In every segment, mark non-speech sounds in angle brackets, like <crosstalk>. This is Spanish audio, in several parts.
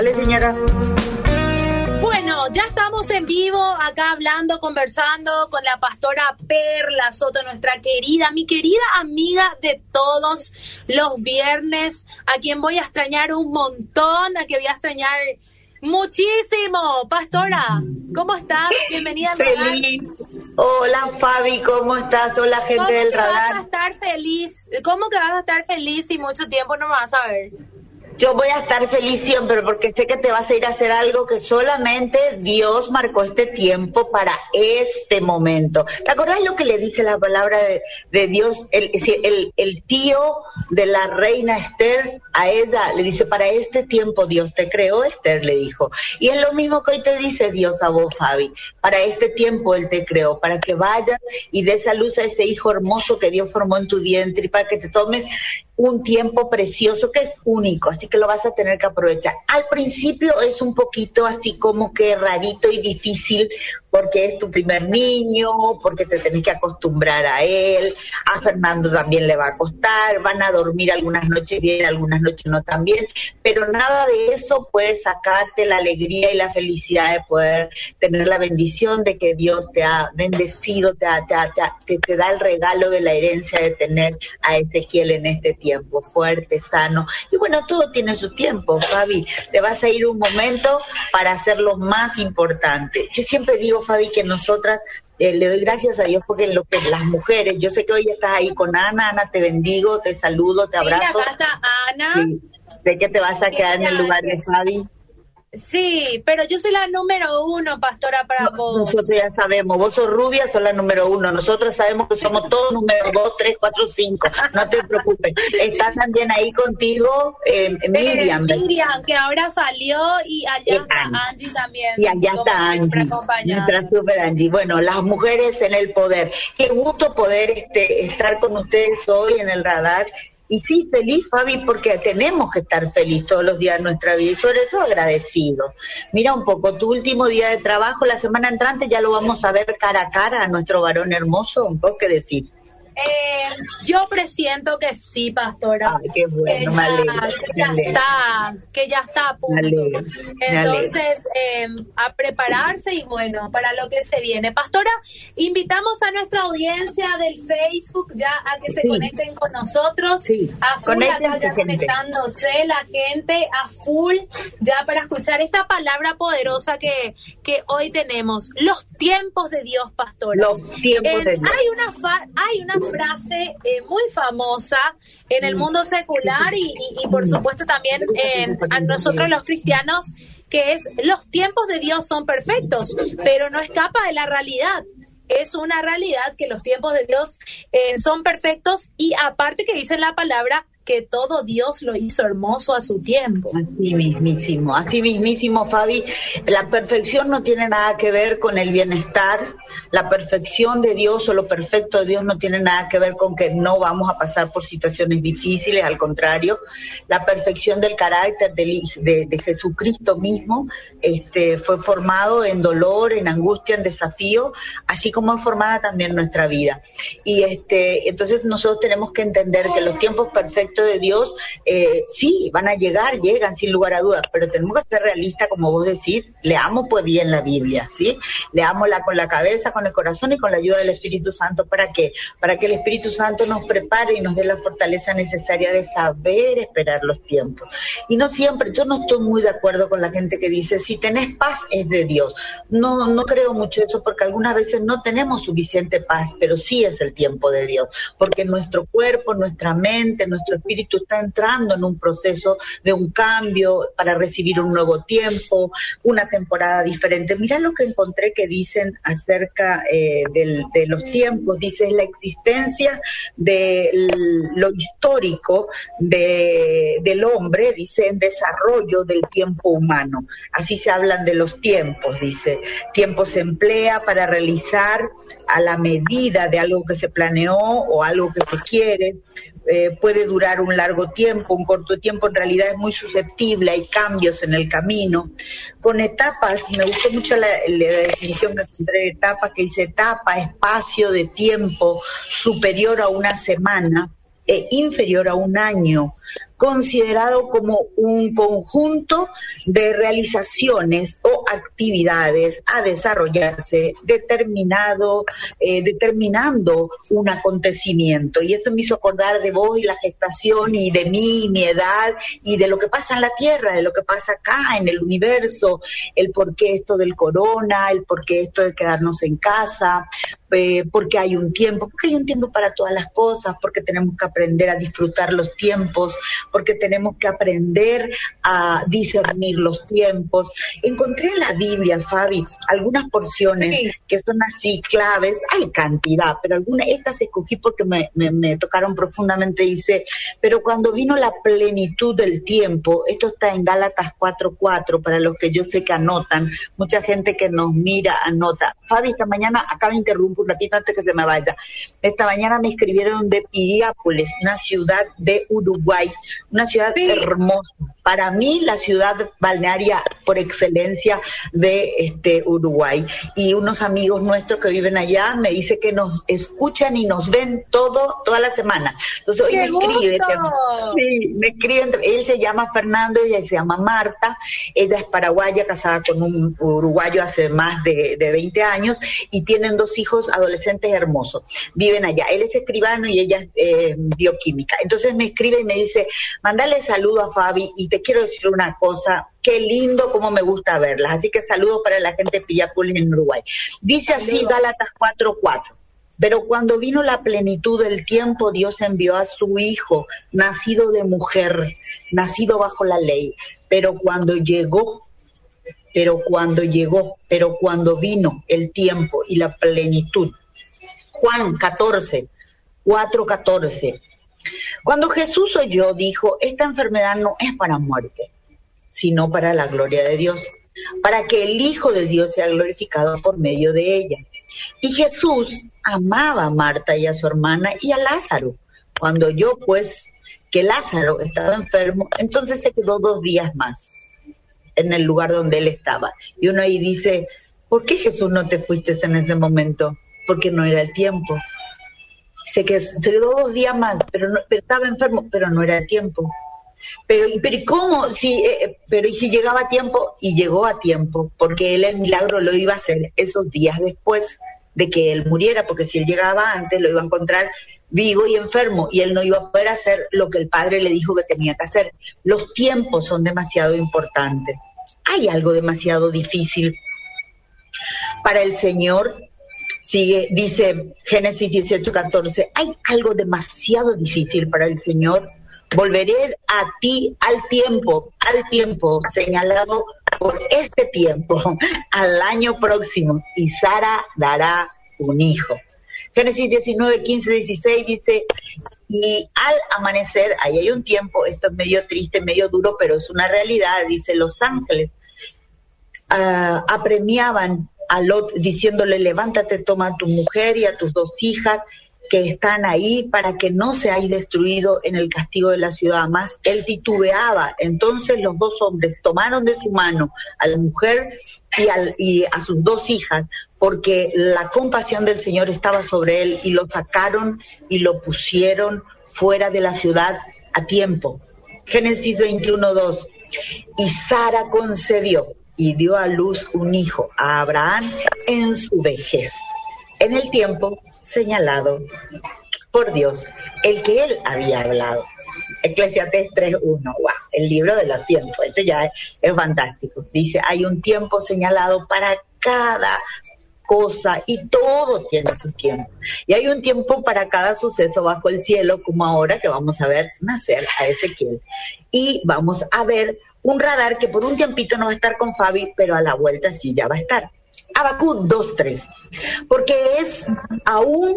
Dale, señora. Bueno, ya estamos en vivo acá hablando, conversando con la pastora Perla Soto, nuestra querida, mi querida amiga de todos los viernes, a quien voy a extrañar un montón, a quien voy a extrañar muchísimo. Pastora, ¿cómo estás? Bienvenida al Feliz. Hola Fabi, ¿cómo estás? Hola gente del radar. ¿Cómo vas a estar feliz? ¿Cómo que vas a estar feliz si mucho tiempo no me vas a ver? Yo voy a estar feliz siempre porque sé que te vas a ir a hacer algo que solamente Dios marcó este tiempo para este momento. ¿Te acordás lo que le dice la palabra de, Dios? El, el, el, tío de la reina Esther a ella le dice, para este tiempo Dios te creó, Esther le dijo. Y es lo mismo que hoy te dice Dios a vos, Fabi. Para este tiempo Él te creó, para que vayas y des a luz a ese hijo hermoso que Dios formó en tu vientre para que te tomes un tiempo precioso que es único, así que lo vas a tener que aprovechar. Al principio es un poquito así como que rarito y difícil porque es tu primer niño, porque te tenés que acostumbrar a él, a Fernando también le va a costar, van a dormir algunas noches bien, algunas noches no tan bien, pero nada de eso puede sacarte la alegría y la felicidad de poder tener la bendición de que Dios te ha bendecido, te, te, te, da el regalo de la herencia de tener a Ezequiel en este tiempo, fuerte, sano. Y bueno, todo tiene su tiempo, Fabi. Te vas a ir un momento para hacer lo más importante. Yo siempre digo, Fabi, que nosotras eh, le doy gracias a Dios porque lo que las mujeres, yo sé que hoy estás ahí con Ana, Ana, te bendigo, te saludo, te abrazo. Sí, acá está Ana. Sé que te vas a quedar en el lugar de Fabi. Sí, pero yo soy la número uno, pastora, para vos. Nosotros ya sabemos, vos sos rubia, sos la número uno. Nosotros sabemos que somos todos número dos, tres, cuatro, cinco. No te preocupes. Está también ahí contigo <laughs> eh, Miriam. Miriam, que ahora salió y allá está Angie. también. Y allá está Angie. Nuestra super Angie. Bueno, las mujeres en el poder. Qué gusto poder este, estar con ustedes hoy en el radar y sí, feliz, Fabi, porque tenemos que estar feliz todos los días de nuestra vida y sobre todo agradecido. Mira un poco, tu último día de trabajo, la semana entrante ya lo vamos a ver cara a cara a nuestro varón hermoso, un poco que decir. Eh, yo presiento que sí, pastora. Ay, qué bueno, que ya, está, que ya está a punto. Entonces, eh, a prepararse y bueno, para lo que se viene. Pastora, invitamos a nuestra audiencia del Facebook ya a que se conecten con nosotros. Sí. A full acá ya conectándose la gente a full ya para escuchar esta palabra poderosa que, que hoy tenemos. Los tiempos de Dios, pastora. Los tiempos de Dios. Hay una, hay una frase eh, muy famosa en el mundo secular y, por supuesto también en, a nosotros los cristianos, que es los tiempos de Dios son perfectos, pero no escapa de la realidad es una realidad que los tiempos de Dios eh, son perfectos y aparte que dice la palabra que todo Dios lo hizo hermoso a su tiempo. Así mismísimo, así mismísimo, Fabi. La perfección no tiene nada que ver con el bienestar. La perfección de Dios o lo perfecto de Dios no tiene nada que ver con que no vamos a pasar por situaciones difíciles, al contrario. La perfección del carácter de, de Jesucristo mismo este, fue formado en dolor, en angustia, en desafío, así como es formada también nuestra vida. Y este, entonces nosotros tenemos que entender que los tiempos perfectos de Dios, eh, sí, van a llegar, llegan sin lugar a dudas, pero tenemos que ser realistas, como vos decís, leamos pues bien la Biblia, ¿sí? Leámosla con la cabeza, con el corazón y con la ayuda del Espíritu Santo. ¿Para qué? Para que el Espíritu Santo nos prepare y nos dé la fortaleza necesaria de saber esperar los tiempos. Y no siempre, yo no estoy muy de acuerdo con la gente que dice, si tenés paz es de Dios. No, no creo mucho eso porque algunas veces no tenemos suficiente paz, pero sí es el tiempo de Dios, porque nuestro cuerpo, nuestra mente, nuestro espíritu está entrando en un proceso de un cambio para recibir un nuevo tiempo, una temporada diferente. Mira lo que encontré que dicen eh, de los tiempos, dice la existencia de lo histórico de, del hombre, dice en desarrollo del tiempo humano. Así se hablan de los tiempos, dice. Tiempo se emplea para realizar a la medida de algo que se planeó o algo que se quiere, eh, puede durar un largo tiempo, un corto tiempo, en realidad es muy susceptible, hay cambios en el camino. Con etapas, me gustó mucho la, definición que encontré de etapa, que dice etapa, espacio de tiempo superior a una semana, e inferior a un año, considerado como un conjunto de realizaciones o actividades a desarrollarse determinado, eh, determinando un acontecimiento. Y esto me hizo acordar de vos y la gestación y de mí, mi edad y de lo que pasa en la Tierra, de lo que pasa acá en el universo, el por qué esto del corona, el por qué esto de quedarnos en casa, eh, porque hay un tiempo, porque hay un tiempo para todas las cosas, porque tenemos que aprender a disfrutar los tiempos, porque tenemos que aprender a discernir los tiempos. Encontré en la Biblia, Fabi, algunas porciones que son así claves, hay cantidad, pero algunas, estas escogí porque me, me tocaron profundamente, dice, pero cuando vino la plenitud del tiempo, esto está en Gálatas 4.4, para los que yo sé que anotan, mucha gente que nos mira anota. Fabi, esta mañana acá me interrumpo un ratito antes que se me vaya. Esta mañana me escribieron de Piriápolis, una ciudad de Uruguay, una ciudad hermosa. Para mí, la ciudad balnearia por excelencia de este Uruguay. Y unos amigos nuestros que viven allá me dicen que nos escuchan y nos ven todo, toda la semana. Entonces hoy me escriben, sí, me escriben, él se llama Fernando, ella se llama Marta, ella es paraguaya, casada con un uruguayo hace más de, de 20 años y tienen dos hijos adolescentes hermosos, viven allá. Él es escribano y ella es eh, bioquímica. Entonces me escribe y me dice, mandale saludo a Fabi y te quiero decir una cosa, qué lindo, como me gusta verlas. Así que saludos para la gente de Pillapul en Uruguay. Dice así Gálatas 4.4. Pero cuando vino la plenitud del tiempo, Dios envió a su Hijo, nacido de mujer, nacido bajo la ley. Pero cuando llegó pero cuando llegó, pero cuando vino el tiempo y la plenitud. Juan 14, 4, 14. Cuando Jesús oyó, dijo, esta enfermedad no es para muerte, sino para la gloria de Dios, para que el Hijo de Dios sea glorificado por medio de ella. Y Jesús amaba a Marta y a su hermana y a Lázaro. Cuando oyó, pues, que Lázaro estaba enfermo, entonces se quedó dos días más en el lugar donde él estaba. Y uno ahí dice, ¿por qué Jesús no te fuiste en ese momento? Porque no era el tiempo. Se quedó, dos días más, pero, no, estaba enfermo, pero no era el tiempo. Pero, pero ¿y cómo? Si, eh, eh, pero ¿y si llegaba a tiempo? Y llegó a tiempo, porque él el milagro lo iba a hacer esos días después de que él muriera, porque si él llegaba antes lo iba a encontrar vivo y enfermo y él no iba a poder hacer lo que el padre le dijo que tenía que hacer. Los tiempos son demasiado importantes. Hay algo demasiado difícil para el Señor. Sigue, dice Génesis 18, 14, hay algo demasiado difícil para el Señor. Volveré a ti al tiempo, al tiempo señalado por este tiempo, <laughs> al año próximo, y Sara dará un hijo. Génesis 19, 15, 16 dice, y al amanecer, ahí hay un tiempo, esto es medio triste, medio duro, pero es una realidad, dice los ángeles, uh, apremiaban diciéndole, levántate, toma a tu mujer y a tus dos hijas que están ahí para que no se haya destruido en el castigo de la ciudad. Más él titubeaba. Entonces los dos hombres tomaron de su mano a la mujer y, y a sus dos hijas, porque la compasión del Señor estaba sobre él y lo sacaron y lo pusieron fuera de la ciudad a tiempo. Génesis 21.2. Y Sara concedió y dio a luz un hijo a Abraham en su vejez, en el tiempo señalado por Dios, el que él había hablado. Eclesiastes 3.1, wow, el libro de los tiempos, este ya es, es fantástico. Dice, hay un tiempo señalado para cada cosa y todo tiene su tiempo. Y hay un tiempo para cada suceso bajo el cielo, como ahora que vamos a ver nacer a Ezequiel. Y vamos a ver un radar que por un tiempito no va a estar con Fabi, pero a la vuelta sí ya va a estar. Abacú 2.3, porque es aún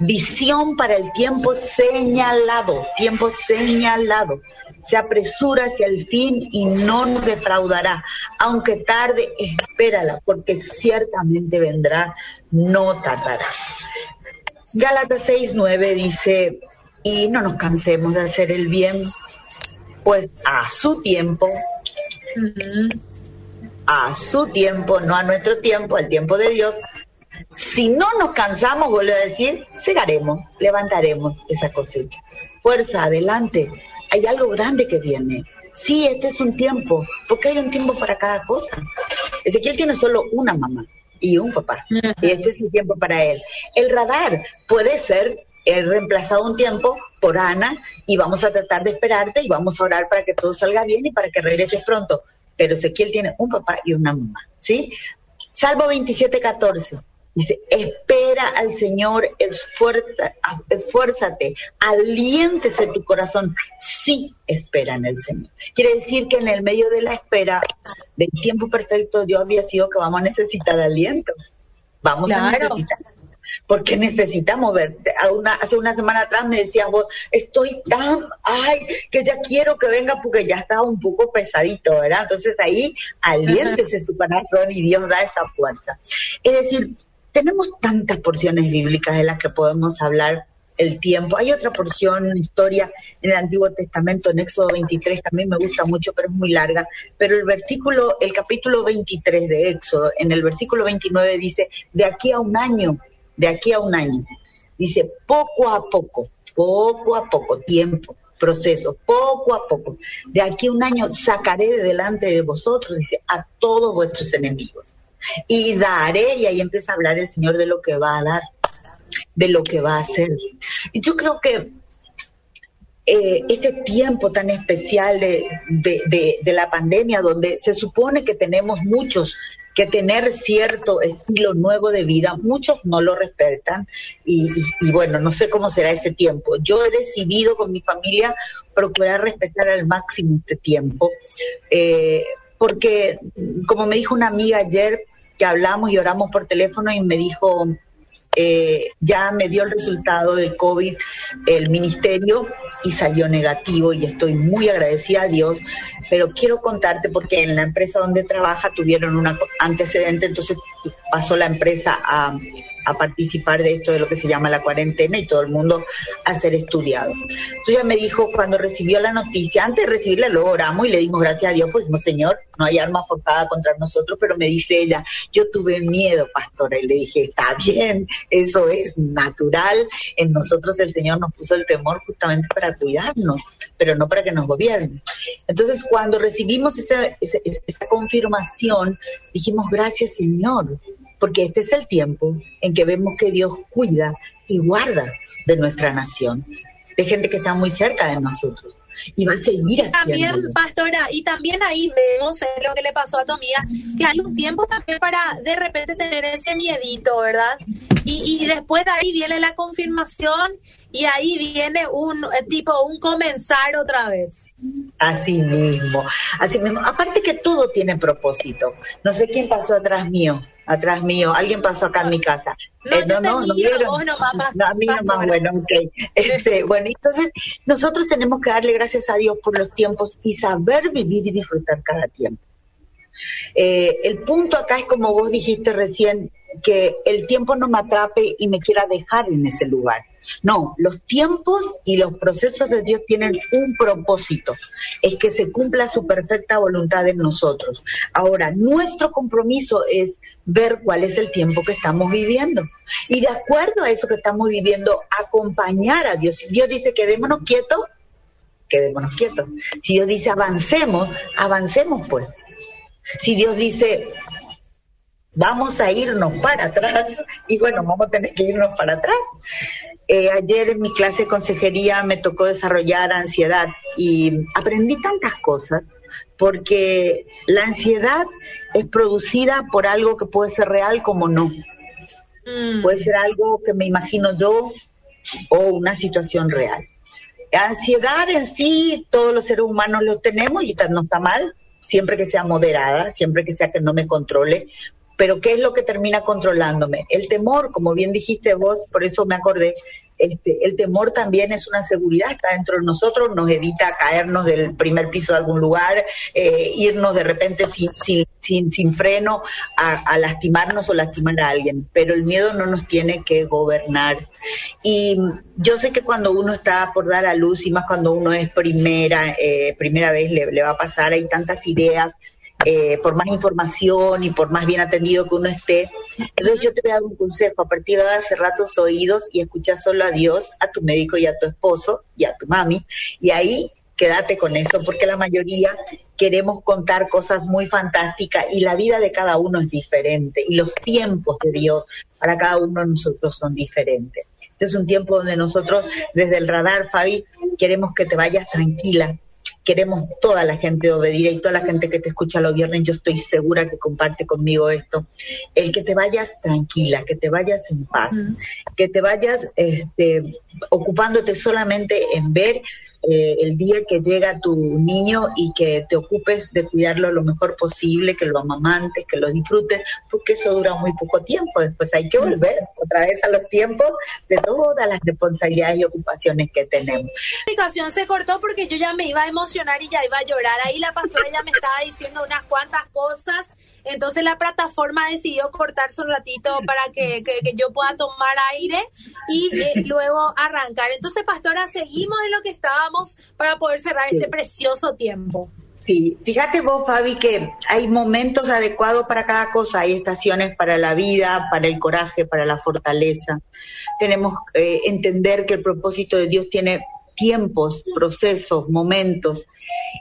visión para el tiempo señalado, tiempo señalado. Se apresura hacia el fin y no nos defraudará. Aunque tarde, espérala, porque ciertamente vendrá, no tardará. Gálatas 6.9 dice, y no nos cansemos de hacer el bien, pues a su tiempo a su tiempo, no a nuestro tiempo, al tiempo de Dios. Si no nos cansamos, vuelvo a decir, segaremos, levantaremos esa cosecha. Fuerza, adelante. hay algo grande que viene. Sí, este es un tiempo, porque hay un tiempo para cada cosa. Ezequiel tiene solo una mamá y un papá. Y este es el tiempo para él. El radar puede ser he reemplazado un tiempo por Ana y vamos a tratar de esperarte y vamos a orar para que todo salga bien y para que regreses pronto. Pero Ezequiel tiene un papá y una mamá, ¿sí? Salvo 27, 14. Dice, espera al Señor, esfuérzate, aliéntese tu corazón. Sí, espera en el Señor. Quiere decir que en el medio de la espera del tiempo perfecto, Dios había sido que vamos a necesitar aliento. Vamos a necesitar porque necesitamos ver. hace una semana atrás me decías vos, estoy tan, ay, que ya quiero que venga porque ya está un poco pesadito, ¿verdad? Entonces ahí aliéntese su corazón y Dios da esa fuerza. Es decir, tenemos tantas porciones bíblicas de las que podemos hablar el tiempo. Hay otra porción, historia en el Antiguo Testamento, en Éxodo 23, también me gusta mucho, pero es muy larga. Pero el versículo, el capítulo 23 de Éxodo, en el versículo 29 dice, de aquí a un año de aquí a un año. Dice, poco a poco, poco a poco, tiempo, proceso, poco a poco. De aquí a un año sacaré de delante de vosotros, dice, a todos vuestros enemigos. Y daré, y ahí empieza a hablar el Señor de lo que va a dar, de lo que va a hacer. Y yo creo que eh, este tiempo tan especial de, de, de, la pandemia, donde se supone que tenemos muchos que tener cierto estilo nuevo de vida, muchos no lo respetan y, bueno, no sé cómo será ese tiempo. Yo he decidido con mi familia procurar respetar al máximo este tiempo, eh, porque como me dijo una amiga ayer que hablamos y oramos por teléfono y me dijo, eh, ya me dio el resultado del COVID el ministerio y salió negativo y estoy muy agradecida a Dios, pero quiero contarte porque en la empresa donde trabaja tuvieron un antecedente, entonces pasó la empresa a a participar de esto de lo que se llama la cuarentena y todo el mundo a ser estudiado. Entonces ella me dijo cuando recibió la noticia, antes de recibirla lo oramos y le dimos gracias a Dios, pues no señor, no hay arma forjada contra nosotros, pero me dice ella, yo tuve miedo, pastora, y le dije, está bien, eso es natural, en nosotros el Señor nos puso el temor justamente para cuidarnos, pero no para que nos gobierne. Entonces cuando recibimos esa, esa, esa confirmación, dijimos, gracias Señor, porque este es el tiempo en que vemos que Dios cuida y guarda de nuestra nación, de gente que está muy cerca de nosotros. Y va a seguir así. También, pastora, y también ahí vemos lo que le pasó a amiga, que hay un tiempo también para de repente tener ese miedito, ¿verdad? Y, y después de ahí viene la confirmación y ahí viene un eh, tipo, un comenzar otra vez. Así mismo, así mismo. Aparte que todo tiene propósito. No sé quién pasó atrás mío atrás mío. Alguien pasó acá en mi casa. No, eh, no, no, no, vieron. no, a mí no más bueno, ok. Este, <laughs> bueno, entonces nosotros tenemos que darle gracias a Dios por los tiempos y saber vivir y disfrutar cada tiempo. Eh, el punto acá es como vos dijiste recién, que el tiempo no me atrape y me quiera dejar en ese lugar. No, los tiempos y los procesos de Dios tienen un propósito, es que se cumpla su perfecta voluntad en nosotros. Ahora, nuestro compromiso es ver cuál es el tiempo que estamos viviendo y de acuerdo a eso que estamos viviendo, acompañar a Dios. Si Dios dice quedémonos quietos, quedémonos quietos. Si Dios dice avancemos, avancemos pues. Si Dios dice vamos a irnos para atrás y bueno, vamos a tener que irnos para atrás. Eh, ayer en mi clase de consejería me tocó desarrollar ansiedad y aprendí tantas cosas porque la ansiedad es producida por algo que puede ser real como no. Mm. Puede ser algo que me imagino yo o una situación real. ansiedad en sí, todos los seres humanos lo tenemos y no está mal, siempre que sea moderada, siempre que sea que no me controle, pero ¿qué es lo que termina controlándome? El temor, como bien dijiste vos, por eso me acordé, este, el temor también es una seguridad, está dentro de nosotros, nos evita caernos del primer piso de algún lugar, eh, irnos de repente sin, sin, sin, freno a, lastimarnos o lastimar a alguien, pero el miedo no nos tiene que gobernar. Y yo sé que cuando uno está por dar a luz, y más cuando uno es primera, eh, primera vez le, le va a pasar, hay tantas ideas, eh, por más información y por más bien atendido que uno esté. Entonces yo te voy a dar un consejo, a partir de ahora cerrar tus oídos y escuchar solo a Dios, a tu médico y a tu esposo y a tu mami, y ahí quédate con eso, porque la mayoría queremos contar cosas muy fantásticas y la vida de cada uno es diferente y los tiempos de Dios para cada uno de nosotros son diferentes. Este es un tiempo donde nosotros desde el radar, Fabi, queremos que te vayas tranquila, queremos toda la gente obedida y toda la gente que te escucha los viernes, yo estoy segura que comparte conmigo esto, el que te vayas tranquila, que te vayas en paz, que te vayas este, ocupándote solamente en ver eh, el día que llega tu niño y que te ocupes de cuidarlo lo mejor posible, que lo amamantes, que lo disfrutes, porque eso dura muy poco tiempo. Después hay que volver otra vez a los tiempos de todas las responsabilidades y ocupaciones que tenemos. La comunicación se cortó porque yo ya me iba a emocionar y ya iba a llorar. Ahí la pastora ya me estaba diciendo unas cuantas cosas entonces la plataforma decidió cortarse un ratito para que, yo pueda tomar aire y eh, luego arrancar. Entonces, pastora, seguimos en lo que estábamos para poder cerrar este precioso tiempo. Sí, fíjate vos, Fabi, que hay momentos adecuados para cada cosa. Hay estaciones para la vida, para el coraje, para la fortaleza. Tenemos que eh, entender que el propósito de Dios tiene tiempos, procesos, momentos.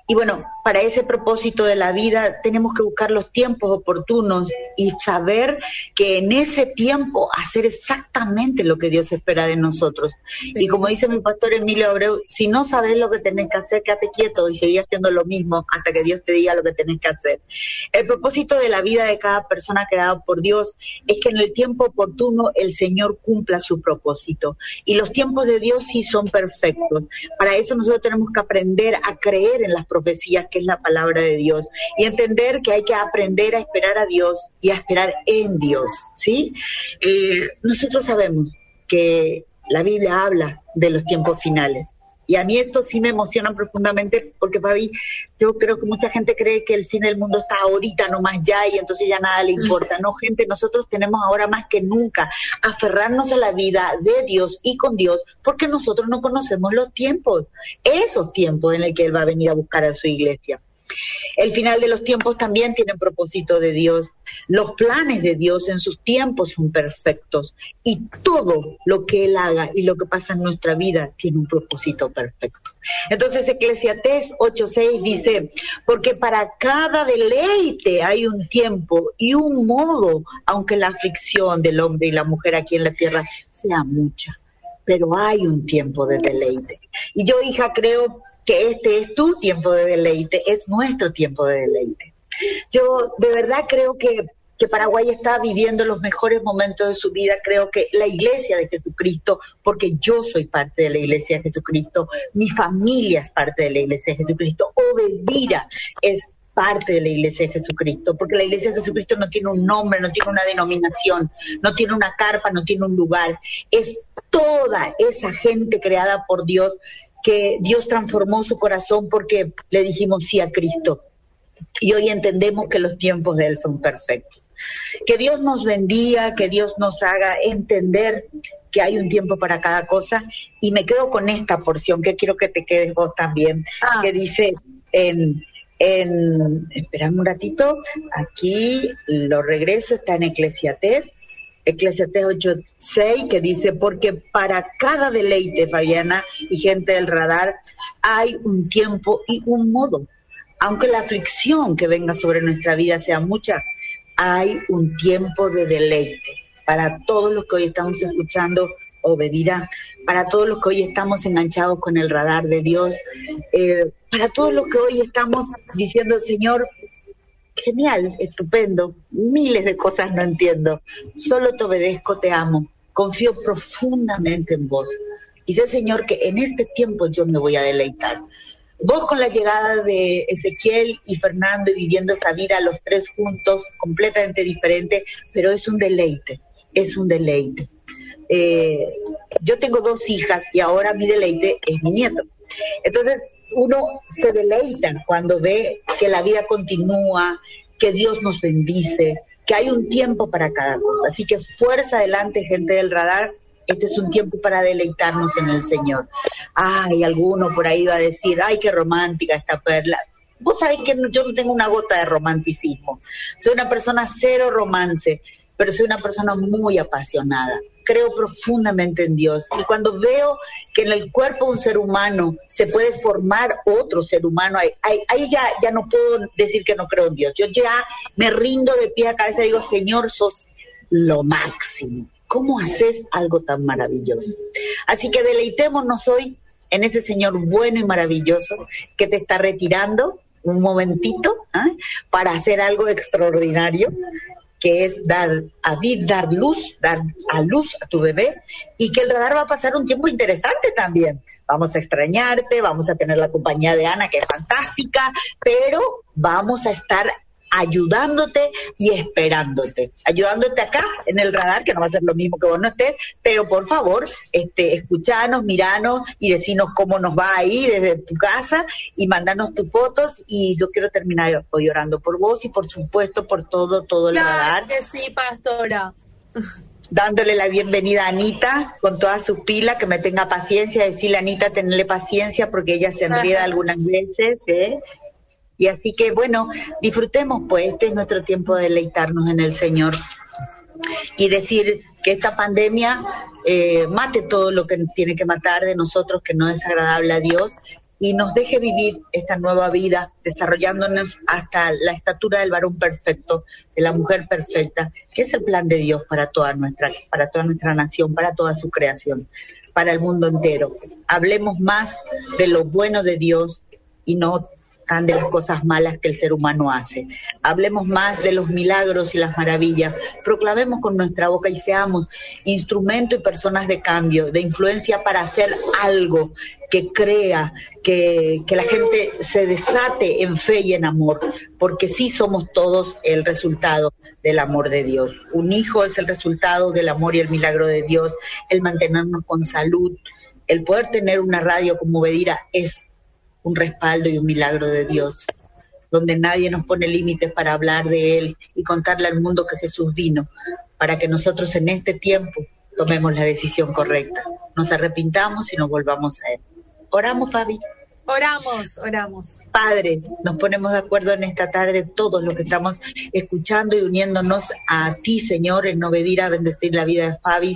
Y bueno, para ese propósito de la vida tenemos que buscar los tiempos oportunos y saber que en ese tiempo hacer exactamente lo que Dios espera de nosotros. Y como dice mi pastor Emilio Abreu, si no sabes lo que tenés que hacer, quédate quieto y seguí haciendo lo mismo hasta que Dios te diga lo que tenés que hacer. El propósito de la vida de cada persona creada por Dios es que en el tiempo oportuno el Señor cumpla su propósito. Y los tiempos de Dios sí son perfectos. Para eso nosotros tenemos que aprender a creer en las profecías que es la palabra de Dios, y entender que hay que aprender a esperar a Dios y a esperar en Dios, ¿sí? Eh, nosotros sabemos que la Biblia habla de los tiempos finales. Y a mí esto sí me emociona profundamente porque, Fabi, yo creo que mucha gente cree que el fin del mundo está ahorita nomás ya y entonces ya nada le importa. No, gente, nosotros tenemos ahora más que nunca aferrarnos a la vida de Dios y con Dios porque nosotros no conocemos los tiempos, esos tiempos en el que Él va a venir a buscar a su iglesia. El final de los tiempos también tiene propósito de Dios. Los planes de Dios en sus tiempos son perfectos y todo lo que Él haga y lo que pasa en nuestra vida tiene un propósito perfecto. Entonces Eclesiastés 8:6 dice, porque para cada deleite hay un tiempo y un modo, aunque la aflicción del hombre y la mujer aquí en la tierra sea mucha pero hay un tiempo de deleite. Y yo, hija, creo que este es tu tiempo de deleite, es nuestro tiempo de deleite. Yo de verdad creo que, que Paraguay está viviendo los mejores momentos de su vida, creo que la iglesia de Jesucristo, porque yo soy parte de la iglesia de Jesucristo, mi familia es parte de la iglesia de Jesucristo, Obedira es parte de la Iglesia de Jesucristo, porque la Iglesia de Jesucristo no tiene un nombre, no tiene una denominación, no tiene una carpa, no tiene un lugar, es toda esa gente creada por Dios que Dios transformó su corazón porque le dijimos sí a Cristo. Y hoy entendemos que los tiempos de Él son perfectos. Que Dios nos bendiga, que Dios nos haga entender que hay un tiempo para cada cosa. Y me quedo con esta porción, que quiero que te quedes vos también, ah. que dice en en, esperamos un ratito, aquí lo regreso, está en Eclesiastés, Eclesiastés 8.6, que dice, porque para cada deleite, Fabiana y gente del radar, hay un tiempo y un modo. Aunque la aflicción que venga sobre nuestra vida sea mucha, hay un tiempo de deleite. Para todos los que hoy estamos escuchando, obedida, para todos los que hoy estamos enganchados con el radar de Dios, eh, para todos los que hoy estamos diciendo, Señor, genial, estupendo, miles de cosas no entiendo, solo te obedezco, te amo, confío profundamente en vos. Y sé, Señor, que en este tiempo yo me voy a deleitar. Vos con la llegada de Ezequiel y Fernando y viviendo esa vida los tres juntos, completamente diferente, pero es un deleite, es un deleite. Eh, yo tengo dos hijas y ahora mi deleite es mi nieto. Entonces, uno se deleita cuando ve que la vida continúa, que Dios nos bendice, que hay un tiempo para cada cosa. Así que fuerza adelante, gente del radar. Este es un tiempo para deleitarnos en el Señor. Ay, alguno por ahí va a decir, ay, qué romántica esta perla. Vos sabés que yo no tengo una gota de romanticismo. Soy una persona cero romance, pero soy una persona muy apasionada. Creo profundamente en Dios. Y cuando veo que en el cuerpo de un ser humano se puede formar otro ser humano, ahí, ya, ya no puedo decir que no creo en Dios. Yo ya me rindo de pie a cabeza y digo, Señor, sos lo máximo. ¿Cómo haces algo tan maravilloso? Así que deleitémonos hoy en ese Señor bueno y maravilloso que te está retirando un momentito ¿ah? para hacer algo extraordinario que es dar a vida, dar luz, dar a luz a tu bebé y que el radar va a pasar un tiempo interesante también. Vamos a extrañarte, vamos a tener la compañía de Ana que es fantástica, pero vamos a estar ayudándote y esperándote, ayudándote acá en el radar, que no va a ser lo mismo que vos no estés, pero por favor, este, escuchanos, miranos y decinos cómo nos va ahí desde tu casa y mandanos tus fotos y yo quiero terminar hoy orando por vos y por supuesto por todo, todo el radar. que sí, pastora dándole la bienvenida a Anita con toda su pila, que me tenga paciencia, decirle a Anita tenerle paciencia porque ella se enreda algunas veces, ¿eh? Y así que bueno, disfrutemos pues, este es nuestro tiempo de deleitarnos en el Señor y decir que esta pandemia eh, mate todo lo que tiene que matar de nosotros, que no es agradable a Dios, y nos deje vivir esta nueva vida, desarrollándonos hasta la estatura del varón perfecto, de la mujer perfecta, que es el plan de Dios para toda nuestra, para toda nuestra nación, para toda su creación, para el mundo entero. Hablemos más de lo bueno de Dios y no de las cosas malas que el ser humano hace. Hablemos más de los milagros y las maravillas. Proclamemos con nuestra boca y seamos instrumento y personas de cambio, de influencia para hacer algo que crea, que, que la gente se desate en fe y en amor, porque sí somos todos el resultado del amor de Dios. Un hijo es el resultado del amor y el milagro de Dios, el mantenernos con salud, el poder tener una radio como Bedira es un respaldo y un milagro de Dios, donde nadie nos pone límites para hablar de Él y contarle al mundo que Jesús vino, para que nosotros en este tiempo tomemos la decisión correcta, nos arrepintamos y nos volvamos a Él. Oramos, Fabi. Oramos, oramos. Padre, nos ponemos de acuerdo en esta tarde todos los que estamos escuchando y uniéndonos a ti, Señor, en obedir a bendecir la vida de Fabi,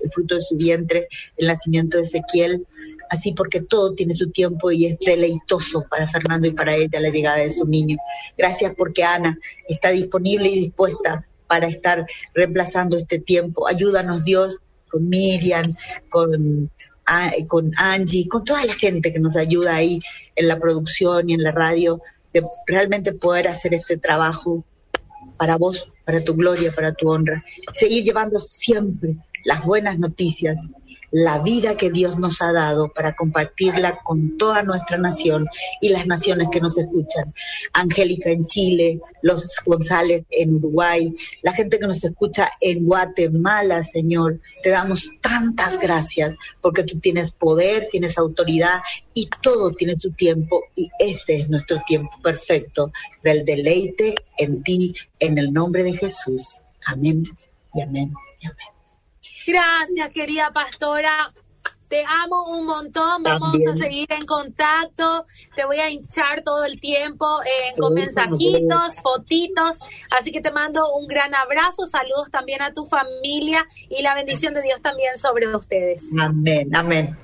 el fruto de su vientre, el nacimiento de Ezequiel, así porque todo tiene su tiempo y es deleitoso para Fernando y para ella la llegada de su niño. Gracias porque Ana está disponible y dispuesta para estar reemplazando este tiempo. Ayúdanos Dios con Miriam, con, con Angie, con toda la gente que nos ayuda ahí en la producción y en la radio, de realmente poder hacer este trabajo para vos, para tu gloria, para tu honra. Seguir llevando siempre las buenas noticias la vida que Dios nos ha dado para compartirla con toda nuestra nación y las naciones que nos escuchan. Angélica en Chile, los González en Uruguay, la gente que nos escucha en Guatemala, Señor, te damos tantas gracias porque tú tienes poder, tienes autoridad y todo tiene su tiempo y este es nuestro tiempo perfecto del deleite en ti, en el nombre de Jesús. Amén y amén y amén. Gracias, querida pastora. Te amo un montón, vamos a seguir en contacto, te voy a hinchar todo el tiempo eh, con mensajitos, fotitos, así que te mando un gran abrazo, saludos también a tu familia y la bendición de Dios también sobre ustedes. Amén, amén.